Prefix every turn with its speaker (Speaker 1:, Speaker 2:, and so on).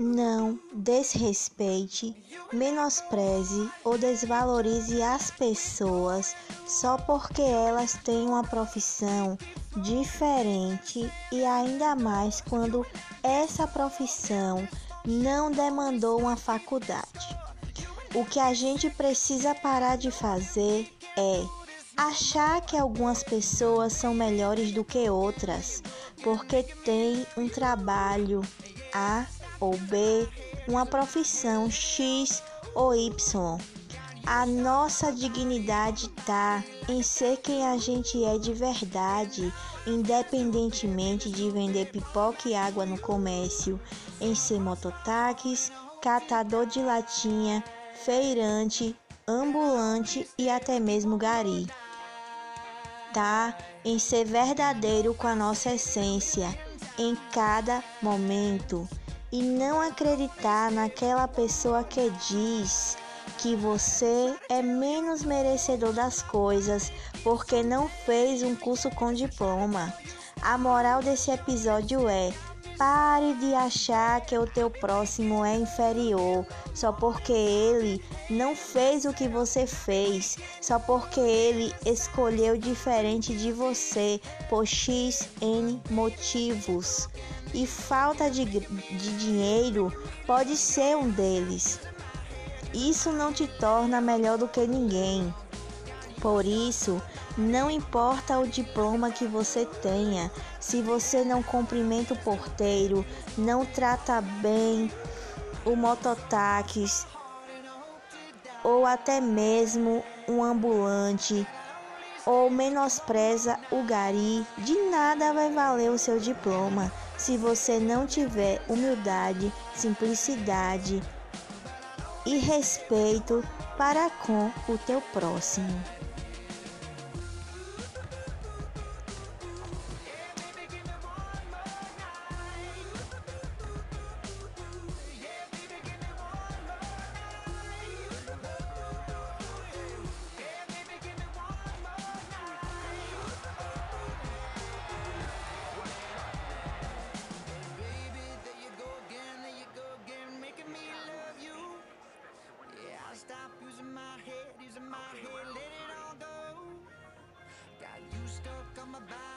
Speaker 1: Não desrespeite, menospreze ou desvalorize as pessoas só porque elas têm uma profissão diferente e ainda mais quando essa profissão não demandou uma faculdade. O que a gente precisa parar de fazer é achar que algumas pessoas são melhores do que outras porque têm um trabalho A ou B, uma profissão X ou Y. A nossa dignidade está em ser quem a gente é de verdade, independentemente de vender pipoca e água no comércio, em ser mototáxis, catador de latinha, feirante, ambulante e até mesmo gari. Tá em ser verdadeiro com a nossa essência em cada momento e não acreditar naquela pessoa que diz que você é menos merecedor das coisas porque não fez um curso com diploma. A moral desse episódio é: pare de achar que o teu próximo é inferior só porque ele não fez o que você fez, só porque ele escolheu diferente de você por X N motivos e falta de, de dinheiro pode ser um deles. Isso não te torna melhor do que ninguém. Por isso, não importa o diploma que você tenha, se você não cumprimenta o porteiro, não trata bem o mototáxi ou até mesmo um ambulante ou menospreza o gari, de nada vai valer o seu diploma se você não tiver humildade, simplicidade e respeito para com o teu próximo. my back.